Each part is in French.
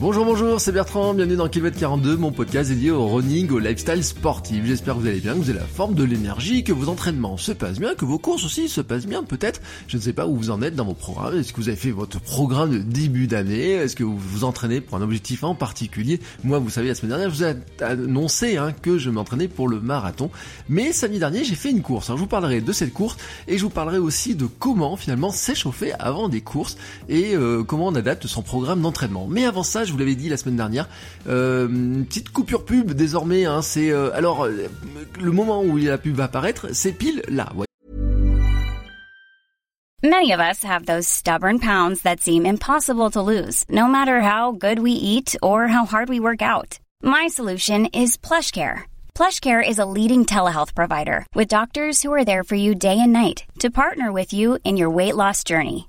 Bonjour, bonjour, c'est Bertrand, bienvenue dans Kilomètre 42, mon podcast dédié au running, au lifestyle sportif. J'espère que vous allez bien, que vous avez la forme de l'énergie, que vos entraînements se passent bien, que vos courses aussi se passent bien, peut-être. Je ne sais pas où vous en êtes dans vos programmes. Est-ce que vous avez fait votre programme de début d'année? Est-ce que vous vous entraînez pour un objectif en particulier? Moi, vous savez, la semaine dernière, je vous ai annoncé hein, que je m'entraînais pour le marathon. Mais samedi dernier, j'ai fait une course. Alors, je vous parlerai de cette course et je vous parlerai aussi de comment finalement s'échauffer avant des courses et euh, comment on adapte son programme d'entraînement. Mais avant ça, je vous l'avais dit la semaine dernière, euh, une petite coupure pub désormais. Hein, c'est euh, alors euh, le moment où la pub va apparaître, c'est pile là. Many of us have those stubborn pounds that seem impossible to lose, no matter how good we eat or how hard we work out. My solution is PlushCare. PlushCare is a leading telehealth provider with doctors who are there for you day and night to partner with you in your weight loss journey.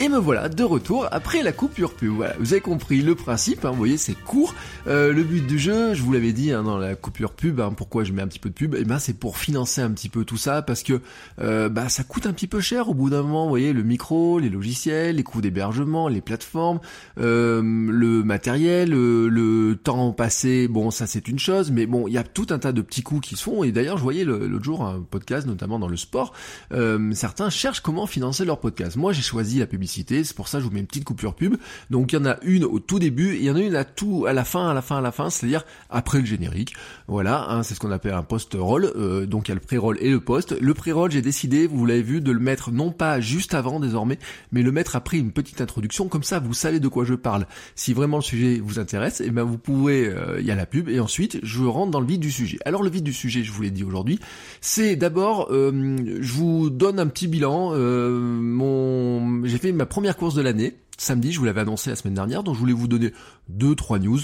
Et me voilà de retour après la coupure pub. Voilà, vous avez compris le principe, hein, vous voyez c'est court. Euh, le but du jeu, je vous l'avais dit hein, dans la coupure pub, hein, pourquoi je mets un petit peu de pub, eh ben c'est pour financer un petit peu tout ça parce que euh, bah ça coûte un petit peu cher au bout d'un moment. Vous voyez le micro, les logiciels, les coûts d'hébergement, les plateformes, euh, le matériel, le, le, temps passé. Bon ça c'est une chose, mais bon il y a tout un tas de petits coûts qui se font. Et d'ailleurs je voyais l'autre jour un podcast notamment dans le sport, euh, certains cherchent comment financer leur podcast. Moi j'ai choisi la publicité c'est pour ça que je vous mets une petite coupure pub. Donc il y en a une au tout début, et il y en a une à tout, à la fin, à la fin, à la fin, c'est-à-dire après le générique. Voilà, hein, c'est ce qu'on appelle un post-roll. Euh, donc il y a le pré-roll et le post. Le pré-roll, j'ai décidé, vous l'avez vu, de le mettre non pas juste avant désormais, mais le mettre après une petite introduction. Comme ça, vous savez de quoi je parle. Si vraiment le sujet vous intéresse, et eh ben vous pouvez, euh, il y a la pub, et ensuite je rentre dans le vide du sujet. Alors le vide du sujet, je vous l'ai dit aujourd'hui, c'est d'abord, euh, je vous donne un petit bilan. mon, j'ai fait ma première course de l'année, samedi, je vous l'avais annoncé la semaine dernière, donc je voulais vous donner deux, trois news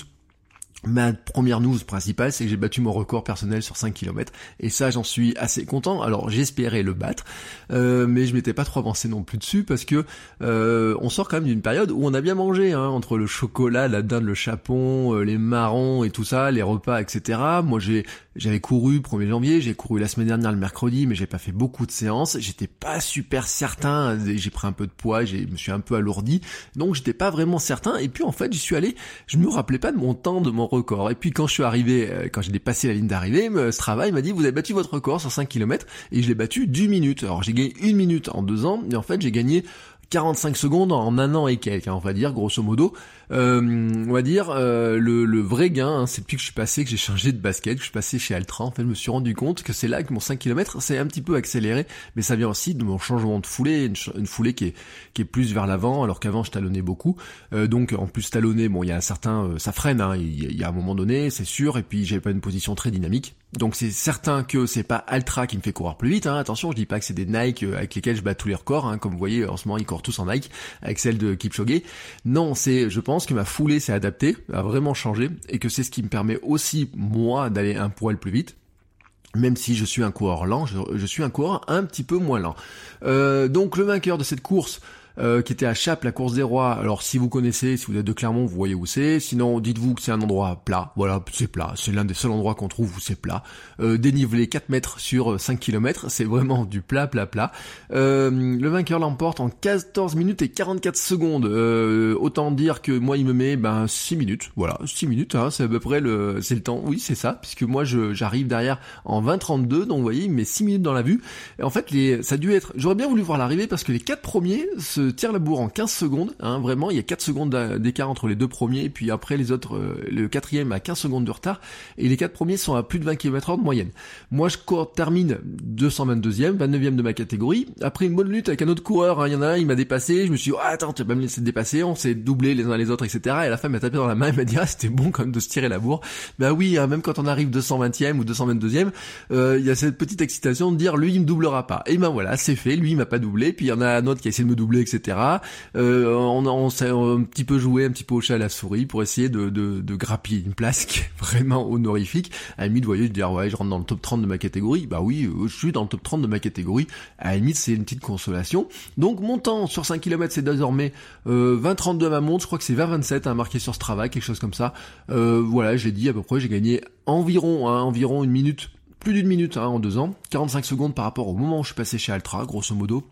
Ma première news principale, c'est que j'ai battu mon record personnel sur 5 km. Et ça, j'en suis assez content. Alors, j'espérais le battre, euh, mais je m'étais pas trop avancé non plus dessus parce que euh, on sort quand même d'une période où on a bien mangé, hein, entre le chocolat, la dinde, le chapon, euh, les marrons et tout ça, les repas, etc. Moi, j'ai j'avais couru 1er janvier, j'ai couru la semaine dernière le mercredi, mais j'ai pas fait beaucoup de séances. J'étais pas super certain. J'ai pris un peu de poids, je me suis un peu alourdi, donc j'étais pas vraiment certain. Et puis en fait, j'y suis allé. Je me rappelais pas de mon temps, de mon record. Et puis quand je suis arrivé, euh, quand j'ai dépassé la ligne d'arrivée, ce travail m'a dit vous avez battu votre record sur 5 km et je l'ai battu d'une minute. Alors j'ai gagné une minute en deux ans, mais en fait j'ai gagné 45 secondes en un an et quelques, hein, on va dire, grosso modo. Euh, on va dire, euh, le, vrai gain, hein, c'est depuis que je suis passé, que j'ai changé de basket, que je suis passé chez Altra, en fait, je me suis rendu compte que c'est là que mon 5 km s'est un petit peu accéléré, mais ça vient aussi de mon changement de foulée, une, foulée qui est, plus vers l'avant, alors qu'avant je talonnais beaucoup. Euh, donc, en plus talonner, bon, il y a un certain, euh, ça freine, hein, il y, a un moment donné, c'est sûr, et puis j'avais pas une position très dynamique. Donc c'est certain que c'est pas Altra qui me fait courir plus vite. Hein. Attention, je dis pas que c'est des Nike euh, avec lesquels je bats tous les records. Hein. Comme vous voyez, en ce moment ils courent tous en Nike avec celle de Kipchoge. Non, c'est, je pense que ma foulée s'est adaptée, a vraiment changé, et que c'est ce qui me permet aussi moi d'aller un poil plus vite même si je suis un coureur lent, je, suis un coureur un petit peu moins lent. Euh, donc le vainqueur de cette course, euh, qui était à Chap, la course des rois. Alors si vous connaissez, si vous êtes de Clermont, vous voyez où c'est. Sinon, dites-vous que c'est un endroit plat. Voilà, c'est plat. C'est l'un des seuls endroits qu'on trouve où c'est plat. Euh, dénivelé 4 mètres sur 5 km, c'est vraiment du plat, plat, plat. Euh, le vainqueur l'emporte en 14 minutes et 44 secondes. Euh, autant dire que moi, il me met ben 6 minutes. Voilà, 6 minutes, hein, c'est à peu près le, c'est le temps. Oui, c'est ça, puisque moi, je, j'arrive derrière en 20-32, donc vous voyez, il met 6 minutes dans la vue. Et en fait, ça a dû être. J'aurais bien voulu voir l'arrivée parce que les quatre premiers tire la bourre en 15 secondes, hein, vraiment, il y a 4 secondes d'écart entre les deux premiers, et puis après les autres, euh, le quatrième a 15 secondes de retard, et les quatre premiers sont à plus de 20 km h de moyenne. Moi, je termine 222e, 29e de ma catégorie, après une bonne lutte avec un autre coureur, hein, il y en a un, il m'a dépassé, je me suis dit, oh, attends, tu vas pas me laisser dépasser, on s'est doublé les uns les autres, etc. Et à la fin, il m'a tapé dans la main, il m'a dit, ah, c'était bon quand même de se tirer la bourre. Bah oui, hein, même quand on arrive 220e ou 222e, euh, il y a cette petite excitation de dire, lui, il me doublera pas. Et ben voilà, c'est fait, lui, il m'a pas doublé, puis il y en a un autre qui a essayé de me doubler, etc Euh, on, s'est un petit peu joué, un petit peu au chat à la souris pour essayer de, de, grappiller une place qui est vraiment honorifique. À la limite, vous voyez, je dire ouais, je rentre dans le top 30 de ma catégorie. Bah oui, euh, je suis dans le top 30 de ma catégorie. À la limite, c'est une petite consolation. Donc mon temps sur 5 km, c'est désormais euh, 20-32 à ma montre. Je crois que c'est 20-27, hein, marqué sur Strava, quelque chose comme ça. Euh, voilà, j'ai dit à peu près, j'ai gagné environ, hein, environ une minute plus d'une minute hein, en deux ans, 45 secondes par rapport au moment où je suis passé chez Altra, grosso modo.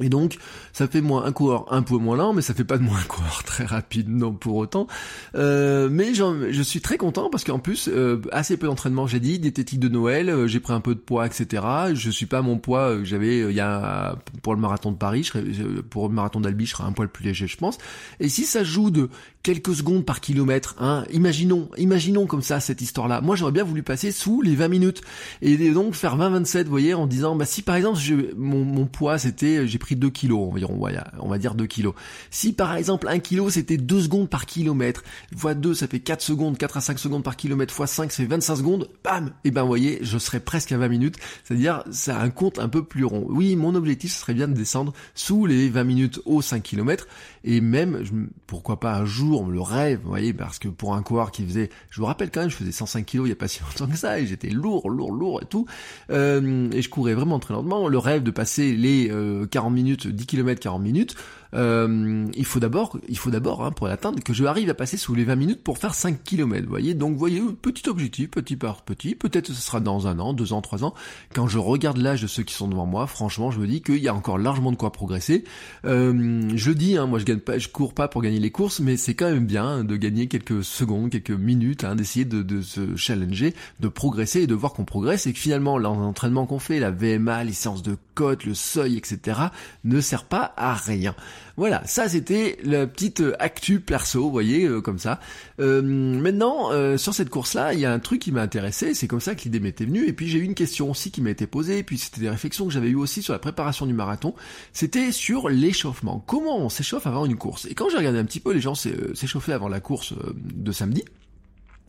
Et donc, ça fait moins un coureur un peu moins lent, mais ça fait pas de moi un coureur très rapide, non pour autant. Euh, mais je suis très content parce qu'en plus, euh, assez peu d'entraînement, j'ai dit, diététique de Noël, euh, j'ai pris un peu de poids, etc. Je suis pas à mon poids que j'avais il y a pour le marathon de Paris, je pour le marathon d'Albi, je serai un poil plus léger, je pense. Et si ça joue de quelques secondes par kilomètre, hein, imaginons, imaginons comme ça cette histoire-là. Moi, j'aurais bien voulu passer sous les 20 minutes et donc faire 20-27, vous voyez, en disant, bah si par exemple, mon, mon poids c'était, j'ai pris 2 kilos environ, on va dire 2 kilos. Si par exemple 1 kilo c'était 2 secondes par kilomètre, fois 2 ça fait 4 secondes, 4 à 5 secondes par kilomètre, fois 5 c'est 25 secondes, bam Et ben vous voyez, je serais presque à 20 minutes, c'est-à-dire c'est un compte un peu plus rond. Oui, mon objectif ce serait bien de descendre sous les 20 minutes au 5 km, et même, pourquoi pas un jour, le rêve, vous voyez, parce que pour un coureur qui faisait, je vous rappelle quand même, je faisais 105 kilos il y a pas si longtemps que ça, et j'étais lourd, lourd, lourd et tout, euh, et je courais vraiment très lentement, le rêve de passer les 40 minutes 10 km 40 minutes, euh, il faut d'abord, il faut d'abord hein, pour l'atteindre que je arrive à passer sous les 20 minutes pour faire 5 km. Vous voyez, donc voyez, petit objectif, petit par petit. Peut-être ce sera dans un an, deux ans, trois ans. Quand je regarde l'âge de ceux qui sont devant moi, franchement, je me dis qu'il y a encore largement de quoi progresser. Euh, je dis, hein, moi je gagne pas, je cours pas pour gagner les courses, mais c'est quand même bien de gagner quelques secondes, quelques minutes, hein, d'essayer de, de, se challenger, de progresser et de voir qu'on progresse et que finalement l'entraînement qu'on fait, la VMA, les séances de côte, le seuil, etc., ne sert pas à rien. Voilà, ça c'était la petite euh, actu perso, vous voyez, euh, comme ça. Euh, maintenant, sur cette course-là, il y a un truc qui m'a intéressé, c'est comme ça que l'idée m'était venue, et puis j'ai eu une question aussi qui m'a été posée, et puis c'était des réflexions que j'avais eues aussi sur la préparation du marathon, c'était sur l'échauffement. Comment on s'échauffe avant une course? Et quand j'ai regardé un petit peu les gens s'échauffer avant la course de samedi,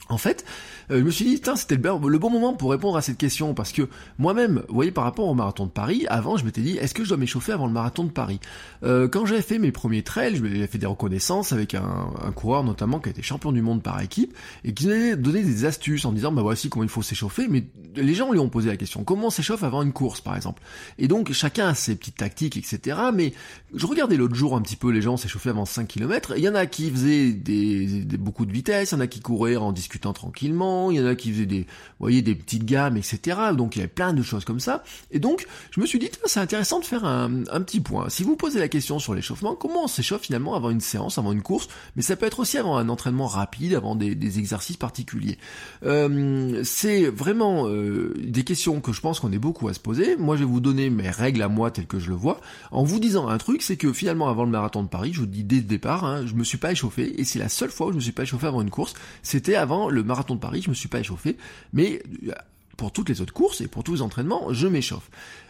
en fait, euh, je me suis dit, c'était le, bon moment pour répondre à cette question, parce que moi-même, vous voyez, par rapport au marathon de Paris, avant, je m'étais dit, est-ce que je dois m'échauffer avant le marathon de Paris? Euh, Quand j'avais fait mes premiers trails, j'avais fait des reconnaissances avec un, coureur notamment qui a été champion du monde par équipe, et qui nous donné des astuces en disant, bah voici comment il faut s'échauffer, mais les gens lui ont posé la question, comment on s'échauffe avant une course, par exemple? Et donc, chacun a ses petites tactiques, etc., mais je regardais l'autre jour un petit peu les gens s'échauffer avant 5 km, il y en a qui faisaient des, beaucoup de vitesse, il y en a qui couraient en discutant tranquillement, il y en a qui faisaient des, voyez, des petites gammes, etc. Donc il y avait plein de choses comme ça. Et donc, je me suis dit, c'est intéressant de faire un, petit point. Si vous posez la question sur l'échauffement, comment on s'échauffe finalement avant une séance, avant une course, mais ça peut être aussi avant un entraînement rapide, avant des, exercices particuliers. Euh, c'est vraiment euh, des questions que je pense qu'on est beaucoup à se poser. Moi, je vais vous donner mes règles à moi telles que je le vois, en vous disant un truc, c'est que finalement avant le marathon de Paris, je vous dis dès le départ, hein, je me suis pas échauffé, et c'est la seule fois où je me suis pas échauffé avant une course, c'était avant le marathon de Paris, je me suis pas échauffé, mais euh, pour toutes les autres courses et pour tous les entraînements, je m'échauffe.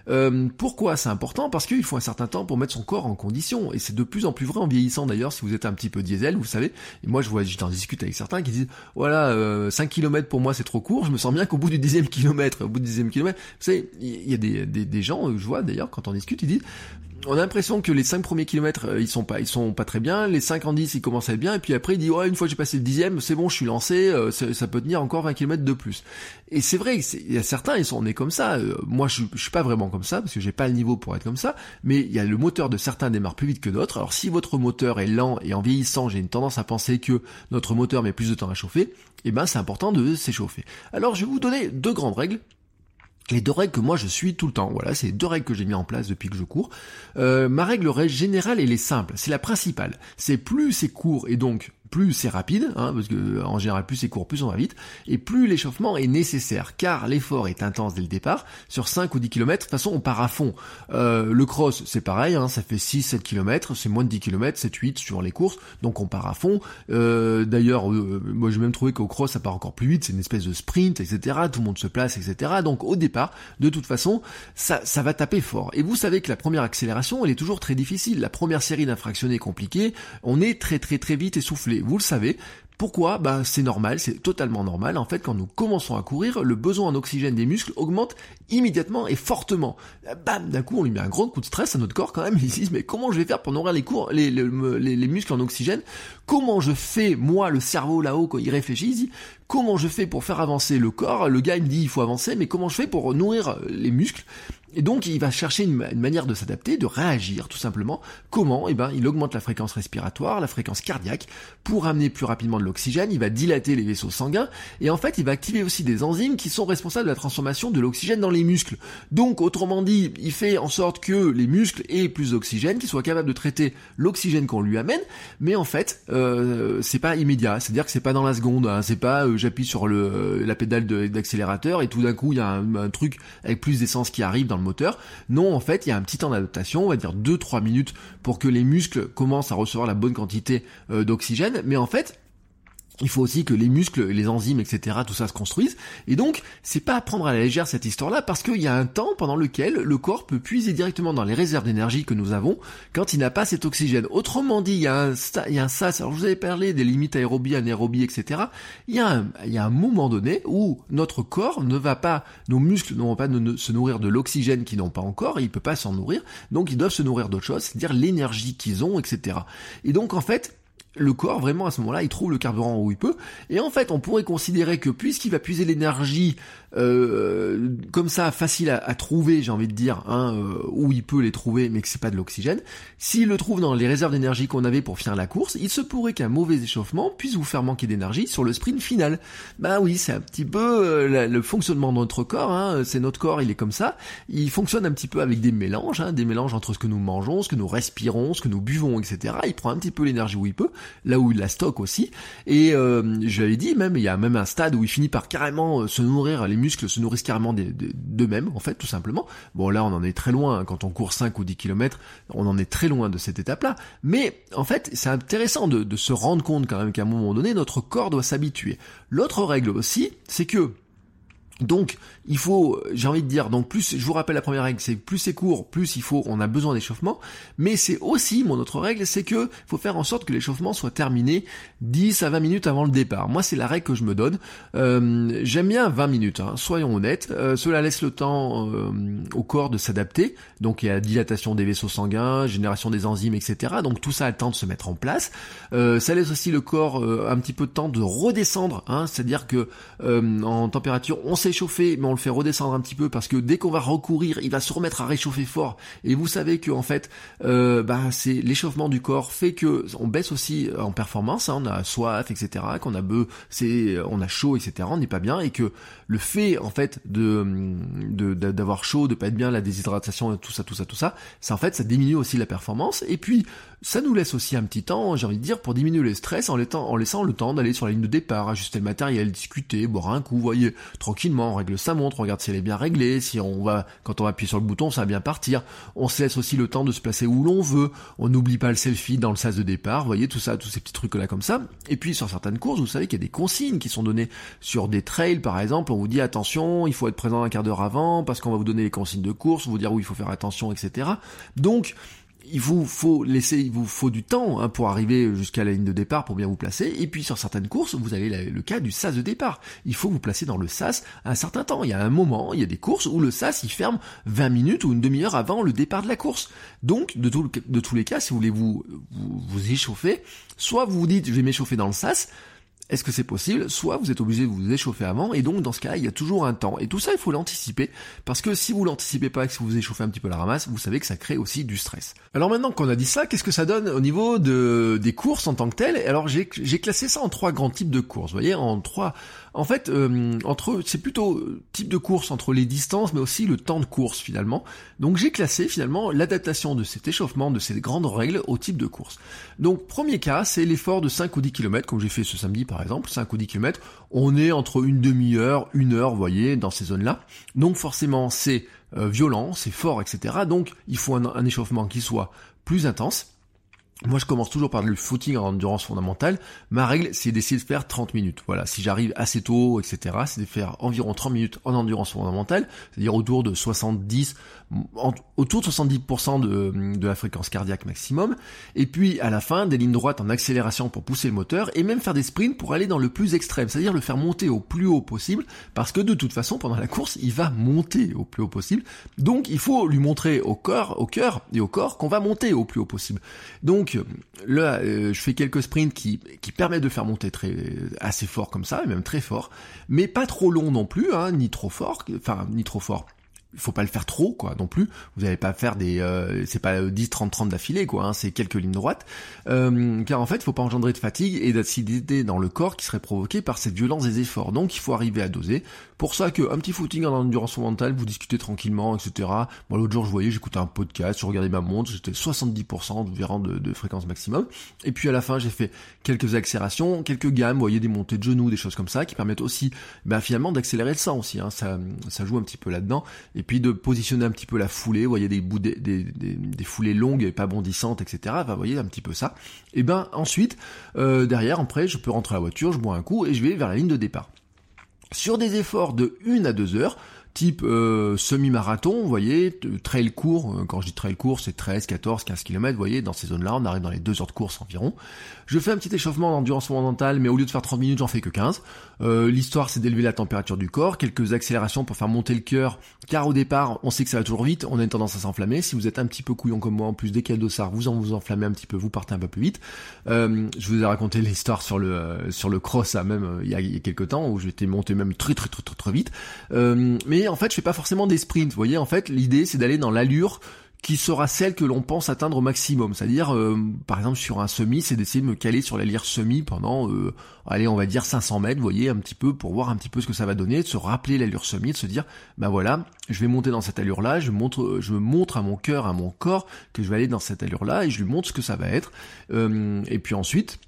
Euh, pourquoi c'est important? Parce qu'il faut un certain temps pour mettre son corps en condition. Et c'est de plus en plus vrai en vieillissant d'ailleurs, si vous êtes un petit peu diesel, vous savez. Et moi je vois, j'en discute avec certains qui disent, voilà, euh, 5 km pour moi c'est trop court, je me sens bien qu'au bout du dixième kilomètre, au bout du dixième kilomètre, vous savez, il y a des, des, des gens, je vois d'ailleurs, quand on discute, ils disent, on a l'impression que les 5 premiers kilomètres euh, ils sont pas ils sont pas très bien, les 5 en 10 ils commencent à être bien et puis après il dit ouais une fois que j'ai passé le dixième c'est bon je suis lancé, euh, ça peut tenir encore 20 km de plus. Et c'est vrai il y a certains ils sont nés comme ça. Euh, moi je, je suis pas vraiment comme ça parce que j'ai pas le niveau pour être comme ça, mais il y a le moteur de certains démarre plus vite que d'autres. Alors si votre moteur est lent et en vieillissant j'ai une tendance à penser que notre moteur met plus de temps à chauffer, et eh ben c'est important de s'échauffer. Alors je vais vous donner deux grandes règles les deux règles que moi je suis tout le temps. Voilà, c'est deux règles que j'ai mis en place depuis que je cours. Euh, ma règle générale, elle est simple, c'est la principale. C'est plus c'est court et donc plus c'est rapide, hein, parce que en général plus c'est court, plus on va vite, et plus l'échauffement est nécessaire, car l'effort est intense dès le départ. Sur 5 ou 10 km, de toute façon on part à fond. Euh, le cross c'est pareil, hein, ça fait 6-7 km, c'est moins de 10 km, 7-8 suivant les courses, donc on part à fond. Euh, D'ailleurs, euh, moi j'ai même trouvé qu'au cross ça part encore plus vite, c'est une espèce de sprint, etc. Tout le monde se place, etc. Donc au départ, de toute façon, ça, ça va taper fort. Et vous savez que la première accélération, elle est toujours très difficile. La première série d'infractions est compliquée, on est très très très vite essoufflé vous le savez, Pourquoi? Ben c'est normal, c'est totalement normal. En fait, quand nous commençons à courir, le besoin en oxygène des muscles augmente immédiatement et fortement. Bam, d'un coup, on lui met un gros coup de stress à notre corps quand même. Il se dit mais comment je vais faire pour nourrir les, muscles en oxygène? Comment je fais moi le cerveau là-haut quand il réfléchit? Comment je fais pour faire avancer le corps? Le gars me dit il faut avancer, mais comment je fais pour nourrir les muscles? Et donc il va chercher une, manière de s'adapter, de réagir tout simplement. Comment? Eh ben il augmente la fréquence respiratoire, la fréquence cardiaque pour amener plus rapidement de l'oxygène, il va dilater les vaisseaux sanguins et en fait il va activer aussi des enzymes qui sont responsables de la transformation de l'oxygène dans les muscles. Donc autrement dit, il fait en sorte que les muscles aient plus d'oxygène, qu'ils soient capables de traiter l'oxygène qu'on lui amène, mais en fait euh, c'est pas immédiat, c'est-à-dire que c'est pas dans la seconde, hein. c'est pas euh, j'appuie sur le, la pédale d'accélérateur et tout d'un coup il y a un, truc avec plus d'essence qui arrive dans le moteur. Non, en fait, il y a un petit temps d'adaptation, on va dire 2-3 minutes pour que les muscles commencent à recevoir la bonne quantité euh, d'oxygène. Mais en fait, il faut aussi que les muscles, les enzymes, etc., tout ça se construise. Et donc, c'est pas à prendre à la légère cette histoire-là, parce qu'il y a un temps pendant lequel le corps peut puiser directement dans les réserves d'énergie que nous avons quand il n'a pas cet oxygène. Autrement dit, il y a un, il y a. Alors, je vous avais parlé des limites aérobie, anaérobie, etc. Il y a un, moment donné où notre corps ne va pas, nos muscles ne vont pas se nourrir de l'oxygène qu'ils n'ont pas encore, et il peut pas s'en nourrir. Donc, ils doivent se nourrir d'autre chose, c'est-à-dire l'énergie qu'ils ont, etc. Et donc, en fait, le corps, vraiment, à ce moment-là, il trouve le carburant où il peut. Et en fait, on pourrait considérer que puisqu'il va puiser l'énergie euh, comme ça, facile à, trouver, j'ai envie de dire, hein, euh, où il peut les trouver, mais que c'est pas de l'oxygène, s'il le trouve dans les réserves d'énergie qu'on avait pour finir la course, il se pourrait qu'un mauvais échauffement puisse vous faire manquer d'énergie sur le sprint final. Bah oui, c'est un petit peu euh, le fonctionnement de notre corps. Hein, c'est notre corps, il est comme ça. Il fonctionne un petit peu avec des mélanges, hein, des mélanges entre ce que nous mangeons, ce que nous respirons, ce que nous buvons, etc. Il prend un petit peu l'énergie où il peut là où il la stocke aussi. Et euh, je l'avais dit même, il y a même un stade où il finit par carrément euh, se nourrir, les muscles se nourrissent carrément d'eux-mêmes, en fait, tout simplement. Bon là on en est très loin, hein. quand on court 5 ou 10 km, on en est très loin de cette étape-là. Mais en fait, c'est intéressant de se rendre compte quand même qu'à un moment donné, notre corps doit s'habituer. L'autre règle aussi, c'est que donc, il faut, j'ai envie de dire, donc plus, je vous rappelle la première règle, c'est plus c'est court, plus il faut, on a besoin d'échauffement, mais c'est aussi, mon autre règle, c'est que faut faire en sorte que l'échauffement soit terminé 10 à 20 minutes avant le départ. Moi, c'est la règle que je me donne. Euh, j'aime bien 20 minutes, hein, soyons honnêtes. Euh, cela laisse le temps euh, au corps de s'adapter. Donc, il y a dilatation des vaisseaux sanguins, génération des enzymes, etc. Donc, tout ça a le temps de se mettre en place. ça laisse aussi le corps un petit peu de temps de redescendre, hein, c'est-à-dire que en température, on s'est mais on le fait redescendre un petit peu parce que dès qu'on va recourir, il va se remettre à réchauffer fort. Et vous savez que en fait, euh, bah, c'est l'échauffement du corps fait que on baisse aussi en performance. Hein, on a soif, etc. Qu'on a be, c'est, on a chaud, etc. On n'est pas bien et que le fait en fait de d'avoir chaud, de pas être bien, la déshydratation, tout ça, tout ça, tout ça, ça en fait ça diminue aussi la performance. Et puis ça nous laisse aussi un petit temps, j'ai envie de dire, pour diminuer le stress en, en laissant le temps d'aller sur la ligne de départ, ajuster le matériel, discuter, boire un coup, voyez, tranquillement, on règle sa montre, on regarde si elle est bien réglée, si on va, quand on va appuyer sur le bouton, ça va bien partir. On se laisse aussi le temps de se placer où l'on veut. On n'oublie pas le selfie dans le sas de départ, voyez, tout ça, tous ces petits trucs là comme ça. Et puis, sur certaines courses, vous savez qu'il y a des consignes qui sont données sur des trails, par exemple. On vous dit attention, il faut être présent un quart d'heure avant parce qu'on va vous donner les consignes de course, vous dire où il faut faire attention, etc. Donc, il vous faut laisser, il vous faut du temps hein, pour arriver jusqu'à la ligne de départ pour bien vous placer. Et puis sur certaines courses, vous avez le cas du sas de départ. Il faut vous placer dans le sas un certain temps. Il y a un moment, il y a des courses où le sas il ferme 20 minutes ou une demi-heure avant le départ de la course. Donc de, de tous les cas, si vous voulez vous, vous, vous échauffer, soit vous vous dites je vais m'échauffer dans le sas, est-ce que c'est possible? Soit vous êtes obligé de vous échauffer avant, et donc dans ce cas-là, il y a toujours un temps. Et tout ça, il faut l'anticiper, parce que si vous l'anticipez pas et que si vous échauffez un petit peu la ramasse, vous savez que ça crée aussi du stress. Alors maintenant qu'on a dit ça, qu'est-ce que ça donne au niveau de, des courses en tant que telles? Alors j'ai classé ça en trois grands types de courses, vous voyez, en trois en fait, euh, entre c'est plutôt euh, type de course entre les distances, mais aussi le temps de course finalement. Donc j'ai classé finalement l'adaptation de cet échauffement, de ces grandes règles au type de course. Donc premier cas, c'est l'effort de 5 ou 10 km, comme j'ai fait ce samedi par exemple, 5 ou 10 km. On est entre une demi-heure, une heure, vous voyez, dans ces zones-là. Donc forcément, c'est euh, violent, c'est fort, etc. Donc il faut un échauffement qui soit plus intense moi, je commence toujours par le footing en endurance fondamentale. Ma règle, c'est d'essayer de faire 30 minutes. Voilà, si j'arrive assez tôt, etc., c'est de faire environ 30 minutes en endurance fondamentale, c'est-à-dire autour de 70, autour de 70% de, la fréquence cardiaque maximum. Et puis, à la fin, des lignes droites en accélération pour pousser le moteur, et même faire des sprints pour aller dans le plus extrême, c'est-à-dire le faire monter au plus haut possible, parce que de toute façon, pendant la course, il va monter au plus haut possible. Donc, il faut lui montrer au corps, au cœur et au corps qu'on va monter au plus haut possible. Donc, donc là, euh, je fais quelques sprints qui, permettent de faire monter assez fort comme ça, et même très fort, mais pas trop long non plus, hein, ni trop fort, enfin ni trop fort il faut pas le faire trop quoi non plus. Vous n'allez pas faire des euh, c'est pas 10 30 30 d'affilée quoi hein, c'est quelques lignes droites. Euh, car en fait faut pas engendrer de fatigue et d'acidité dans le corps qui serait provoquée par cette violence des efforts. Donc il faut arriver à doser. Pour ça que un petit footing en endurance mentale vous discutez tranquillement etc moi l'autre jour je voyais j'écoutais un podcast je regardais ma montre j'étais 70% environ de, de fréquence maximum. Et puis à la fin j'ai fait quelques accélérations quelques gammes vous voyez des montées de genoux des choses comme ça qui permettent aussi ben, finalement d'accélérer le sang aussi hein, ça ça joue un petit peu là dedans et puis de positionner un petit peu la foulée, vous voyez des, bouts des, des, foulées longues et pas bondissantes, etc. Vous voyez un petit peu ça. Et ben ensuite, euh, derrière, après, je peux rentrer à la voiture, je bois un coup et je vais vers la ligne de départ. Sur des efforts de 1 à 2 heures, type euh, semi-marathon, vous voyez, trail court, euh, quand je dis trail court, c'est 13, 14, 15 km, vous voyez, dans ces zones-là, on arrive dans les 2 heures de course environ. Je fais un petit échauffement d'endurance fondamentale, mais au lieu de faire 30 minutes, j'en fais que 15. Euh, l'histoire, c'est d'élever la température du corps, quelques accélérations pour faire monter le cœur, car au départ, on sait que ça va toujours vite, on a une tendance à s'enflammer. Si vous êtes un petit peu couillon comme moi, en plus, dès qu'il y a dossard, vous en vous enflammez un petit peu, vous partez un peu plus vite. je vous ai raconté l'histoire sur le sur le cross, même, il y, a, il a quelques temps, où j'étais monté même très très très très très vite. mais en fait, je fais pas forcément des sprints. Vous voyez, en fait, l'idée, c'est d'aller dans l'allure qui sera celle que l'on pense atteindre au maximum. C'est-à-dire, euh, par exemple, sur un semi, c'est d'essayer de me caler sur l'allure semi pendant, euh, allez, on va dire 500 mètres, vous voyez, un petit peu, pour voir un petit peu ce que ça va donner, de se rappeler l'allure semi, de se dire, ben voilà, je vais monter dans cette allure-là, je montre, je montre à mon cœur, à mon corps, que je vais aller dans cette allure-là, et je lui montre ce que ça va être. Euh, et puis ensuite,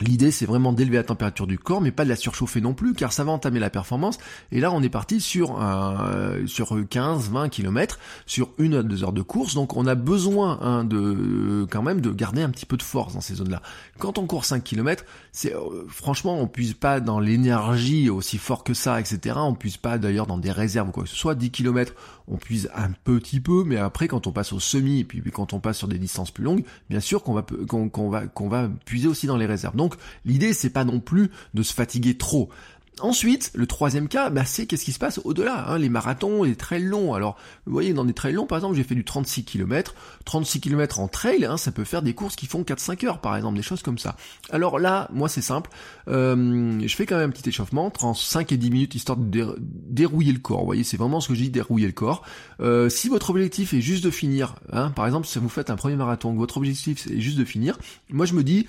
L'idée, c'est vraiment d'élever la température du corps, mais pas de la surchauffer non plus, car ça va entamer la performance. Et là, on est parti sur un, sur 15, 20 km, sur une à deux heures de course. Donc, on a besoin hein, de quand même de garder un petit peu de force dans ces zones-là. Quand on court 5 km, c'est euh, franchement, on puise pas dans l'énergie aussi fort que ça, etc. On puise pas d'ailleurs dans des réserves quoi que ce soit. 10 km, on puise un petit peu, mais après, quand on passe au semi, et puis, quand on passe sur des distances plus longues, bien sûr qu'on va qu'on va qu'on va puiser aussi dans les réserves. Donc l'idée c'est pas non plus de se fatiguer trop. Ensuite, le troisième cas, bah, c'est qu'est-ce qui se passe au-delà, hein, les marathons, les trails longs. Alors, vous voyez, dans des trails longs, par exemple, j'ai fait du 36 km. 36 km en trail, hein, ça peut faire des courses qui font 4-5 heures, par exemple, des choses comme ça. Alors là, moi, c'est simple. Euh, je fais quand même un petit échauffement, entre 5 et 10 minutes, histoire de dérouiller le corps. Vous voyez, c'est vraiment ce que je dis, dérouiller le corps. Euh, si votre objectif est juste de finir, hein, par exemple, si vous faites un premier marathon, votre objectif est juste de finir, moi, je me dis,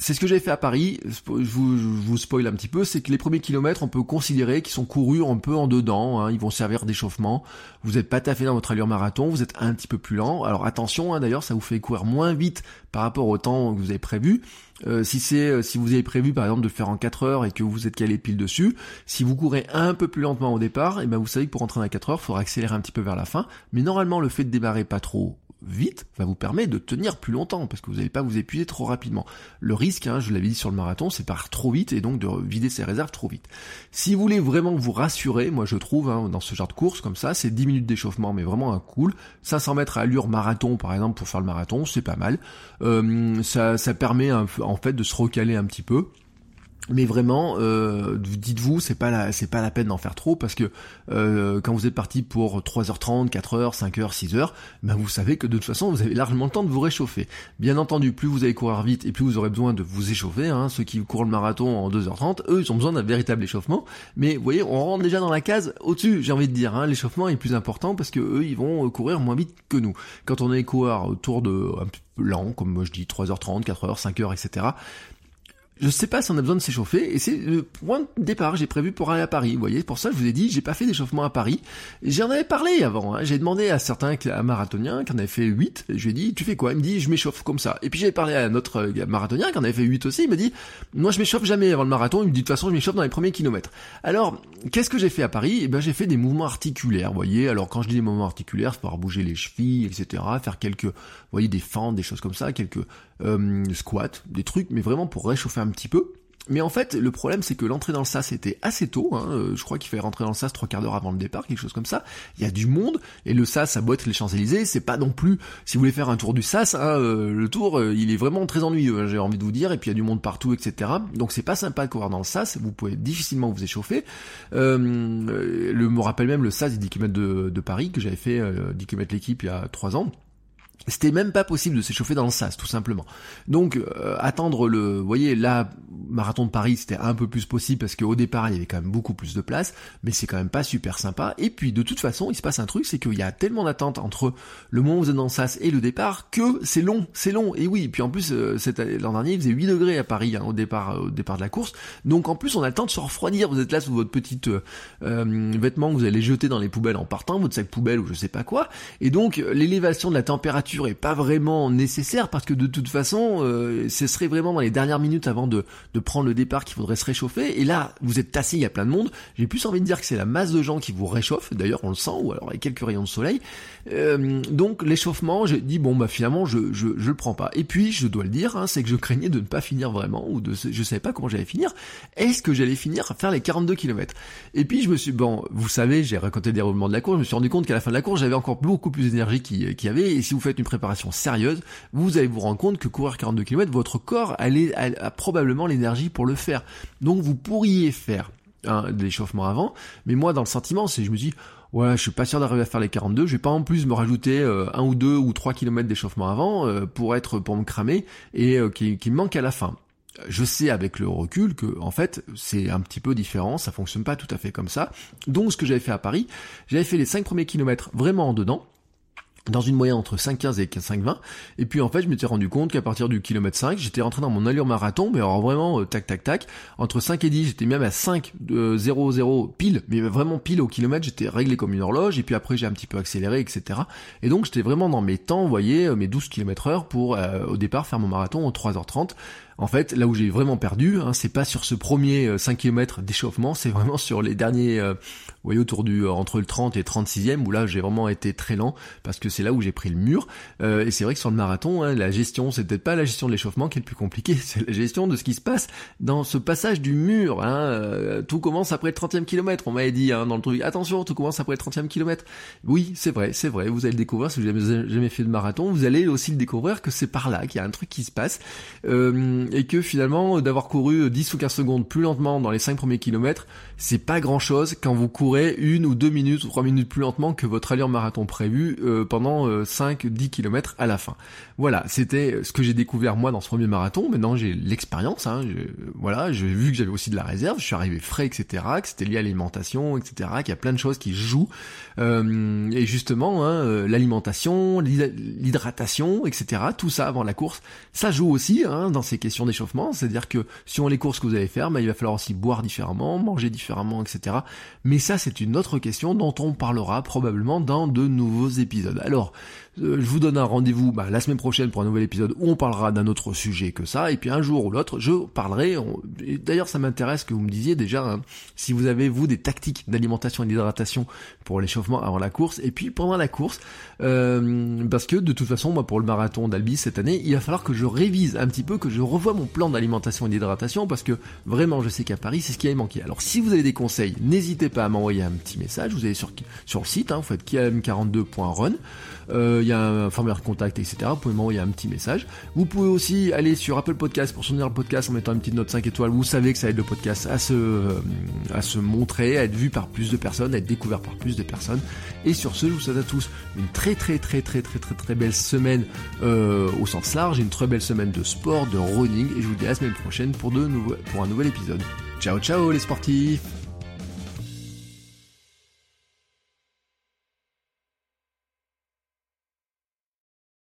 c'est ce que j'avais fait à Paris, je vous, je spoil un petit peu, c'est que les premiers kilomètres, on peut considérer qu'ils sont courus un peu en dedans, hein, ils vont servir d'échauffement, vous n'êtes pas taffé dans votre allure marathon, vous êtes un petit peu plus lent, alors attention, hein, d'ailleurs ça vous fait courir moins vite par rapport au temps que vous avez prévu, euh, si c'est euh, si vous avez prévu par exemple de faire en 4 heures et que vous êtes calé pile dessus, si vous courez un peu plus lentement au départ, et eh ben vous savez que pour entrer dans 4 heures, il faudra accélérer un petit peu vers la fin, mais normalement le fait de démarrer pas trop vite va vous permettre de tenir plus longtemps parce que vous n'allez pas vous épuiser trop rapidement. Le risque, hein, je l'avais dit sur le marathon, c'est par trop vite et donc de vider ses réserves trop vite. Si vous voulez vraiment vous rassurer, moi je trouve hein, dans ce genre de course comme ça, c'est 10 minutes d'échauffement mais vraiment un cool. 500 mètres à allure marathon par exemple pour faire le marathon, c'est pas mal. Euh, ça, ça permet en fait de se recaler un petit peu mais vraiment, euh, dites-vous, c'est pas la, c'est pas la peine d'en faire trop parce que euh, quand vous êtes parti pour 3h30, 4h, 5h, 6h, ben vous savez que de toute façon vous avez largement le temps de vous réchauffer. Bien entendu, plus vous allez courir vite et plus vous aurez besoin de vous échauffer. Hein. Ceux qui courent le marathon en 2h30, eux, ils ont besoin d'un véritable échauffement. Mais vous voyez, on rentre déjà dans la case au-dessus. J'ai envie de dire, hein. l'échauffement est plus important parce que eux, ils vont courir moins vite que nous. Quand on est coureur autour de un peu lent, comme moi je dis 3h30, 4h, 5h, etc je sais pas si on a besoin de s'échauffer, et c'est le point de départ, j'ai prévu pour aller à Paris, vous voyez, pour ça je vous ai dit, j'ai pas fait d'échauffement à Paris, j'en avais parlé avant, hein. j'ai demandé à certains à marathoniens qui en avaient fait 8, je lui ai dit, tu fais quoi? Il me dit, je m'échauffe comme ça, et puis j'ai parlé à un autre euh, marathonien qui en avait fait 8 aussi, il m'a dit, moi je m'échauffe jamais avant le marathon, il me dit, de toute façon je m'échauffe dans les premiers kilomètres. Alors, qu'est-ce que j'ai fait à Paris? Eh ben j'ai fait des mouvements articulaires, vous voyez, alors quand je dis des mouvements articulaires, c'est pouvoir bouger les chevilles, etc., faire quelques, vous voyez, des fentes, des choses comme ça, quelques euh, squats, des trucs, mais vraiment pour réchauffer un petit peu. Mais en fait, le problème, c'est que l'entrée dans le SAS était assez tôt. Hein, euh, je crois qu'il fallait rentrer dans le SAS trois quarts d'heure avant le départ, quelque chose comme ça. Il y a du monde et le SAS à boîte les Champs-Élysées, c'est pas non plus. Si vous voulez faire un tour du SAS, hein, euh, le tour, euh, il est vraiment très ennuyeux. Hein, j'ai envie de vous dire. Et puis il y a du monde partout, etc. Donc c'est pas sympa de courir dans le SAS. Vous pouvez difficilement vous échauffer. le me rappelle même le SAS des 10 km de, de Paris que j'avais fait 10 km l'équipe il y a trois ans. C'était même pas possible de s'échauffer dans le sas, tout simplement. Donc, euh, attendre le, vous voyez, là, marathon de Paris, c'était un peu plus possible parce qu'au départ, il y avait quand même beaucoup plus de place, mais c'est quand même pas super sympa. Et puis, de toute façon, il se passe un truc, c'est qu'il y a tellement d'attente entre le moment où vous êtes dans le sas et le départ que c'est long, c'est long. Et oui, puis en plus, euh, l'an dernier, il faisait 8 degrés à Paris hein, au départ, euh, au départ de la course. Donc, en plus, on a le temps de se refroidir. Vous êtes là sous votre petite euh, vêtement que vous allez jeter dans les poubelles en partant, votre sac poubelle ou je sais pas quoi. Et donc, l'élévation de la température est pas vraiment nécessaire parce que de toute façon, euh, ce serait vraiment dans les dernières minutes avant de, de prendre le départ qu'il faudrait se réchauffer. Et là, vous êtes tassé, il y a plein de monde. J'ai plus envie de dire que c'est la masse de gens qui vous réchauffe. D'ailleurs, on le sent, ou alors avec quelques rayons de soleil. Euh, donc l'échauffement, j'ai dit bon bah finalement je, je, je le prends pas. Et puis je dois le dire, hein, c'est que je craignais de ne pas finir vraiment ou de je savais pas comment j'allais finir. Est-ce que j'allais finir faire les 42 km Et puis je me suis bon, vous savez, j'ai raconté des roulements de la course, je me suis rendu compte qu'à la fin de la course j'avais encore beaucoup plus d'énergie qu'il y avait. Et si vous faites une préparation sérieuse, vous allez vous rendre compte que courir 42 km, votre corps allait, a probablement l'énergie pour le faire. Donc vous pourriez faire un, de avant, mais moi dans le sentiment, c'est je me dis ouais, je suis pas sûr d'arriver à faire les 42, je vais pas en plus me rajouter euh, un ou deux ou trois kilomètres d'échauffement avant euh, pour être pour me cramer et euh, qui, qui me manque à la fin. Je sais avec le recul que en fait c'est un petit peu différent, ça fonctionne pas tout à fait comme ça. Donc ce que j'avais fait à Paris, j'avais fait les cinq premiers kilomètres vraiment en dedans, dans une moyenne entre 5,15 et 5,20. Et puis en fait, je m'étais rendu compte qu'à partir du kilomètre 5, j'étais rentré dans mon allure marathon, mais alors vraiment euh, tac tac tac. Entre 5 et 10, j'étais même à 5 euh, 0 0 pile, mais vraiment pile au kilomètre, j'étais réglé comme une horloge. Et puis après, j'ai un petit peu accéléré, etc. Et donc j'étais vraiment dans mes temps, vous voyez, euh, mes 12 km heure pour euh, au départ faire mon marathon en 3h30. En fait, là où j'ai vraiment perdu, hein, c'est pas sur ce premier 5 km d'échauffement, c'est vraiment sur les derniers, vous voyez, autour du entre le 30 et 36e, où là j'ai vraiment été très lent, parce que c'est là où j'ai pris le mur. Euh, et c'est vrai que sur le marathon, hein, la gestion, c'est peut-être pas la gestion de l'échauffement qui est le plus compliqué, c'est la gestion de ce qui se passe dans ce passage du mur. Hein. Euh, tout commence après le 30e kilomètre, on m'avait dit hein, dans le truc. Attention, tout commence après le 30e kilomètre. Oui, c'est vrai, c'est vrai. Vous allez le découvrir si vous n'avez jamais fait de marathon. Vous allez aussi le découvrir que c'est par là qu'il y a un truc qui se passe euh, et que finalement d'avoir couru 10 ou 15 secondes plus lentement dans les 5 premiers kilomètres, c'est pas grand chose quand vous courez une ou deux minutes ou trois minutes plus lentement que votre allure marathon prévu pendant 5-10 euh, km à la fin. Voilà, c'était ce que j'ai découvert moi dans ce premier marathon. Maintenant j'ai l'expérience, hein, voilà, j'ai vu que j'avais aussi de la réserve, je suis arrivé frais, etc., que c'était lié à l'alimentation, etc., qu'il y a plein de choses qui jouent. Euh, et justement, hein, euh, l'alimentation, l'hydratation, etc., tout ça avant la course, ça joue aussi hein, dans ces questions d'échauffement. C'est-à-dire que si on les courses que vous allez faire, bah, il va falloir aussi boire différemment, manger différemment, Mais ça, c'est une autre question dont on parlera probablement dans de nouveaux épisodes. Alors, je vous donne un rendez-vous bah, la semaine prochaine pour un nouvel épisode où on parlera d'un autre sujet que ça, et puis un jour ou l'autre, je parlerai, d'ailleurs ça m'intéresse que vous me disiez déjà, hein, si vous avez vous des tactiques d'alimentation et d'hydratation pour l'échauffement avant la course, et puis pendant la course, euh, parce que de toute façon, moi pour le marathon d'Albi cette année, il va falloir que je révise un petit peu, que je revoie mon plan d'alimentation et d'hydratation, parce que vraiment je sais qu'à Paris c'est ce qui a manqué. Alors si vous avez des conseils, n'hésitez pas à m'envoyer un petit message, vous allez sur, sur le site, hein, vous faites km42.run, euh, il y a un formulaire contact, etc. Vous pouvez m'envoyer un petit message. Vous pouvez aussi aller sur Apple Podcast pour soutenir le podcast en mettant une petite note 5 étoiles. Vous savez que ça aide le podcast à se, euh, à se montrer, à être vu par plus de personnes, à être découvert par plus de personnes. Et sur ce, je vous souhaite à tous une très très très très très très très belle semaine euh, au sens large, une très belle semaine de sport, de running. Et je vous dis à la semaine prochaine pour, de nouveaux, pour un nouvel épisode. Ciao ciao les sportifs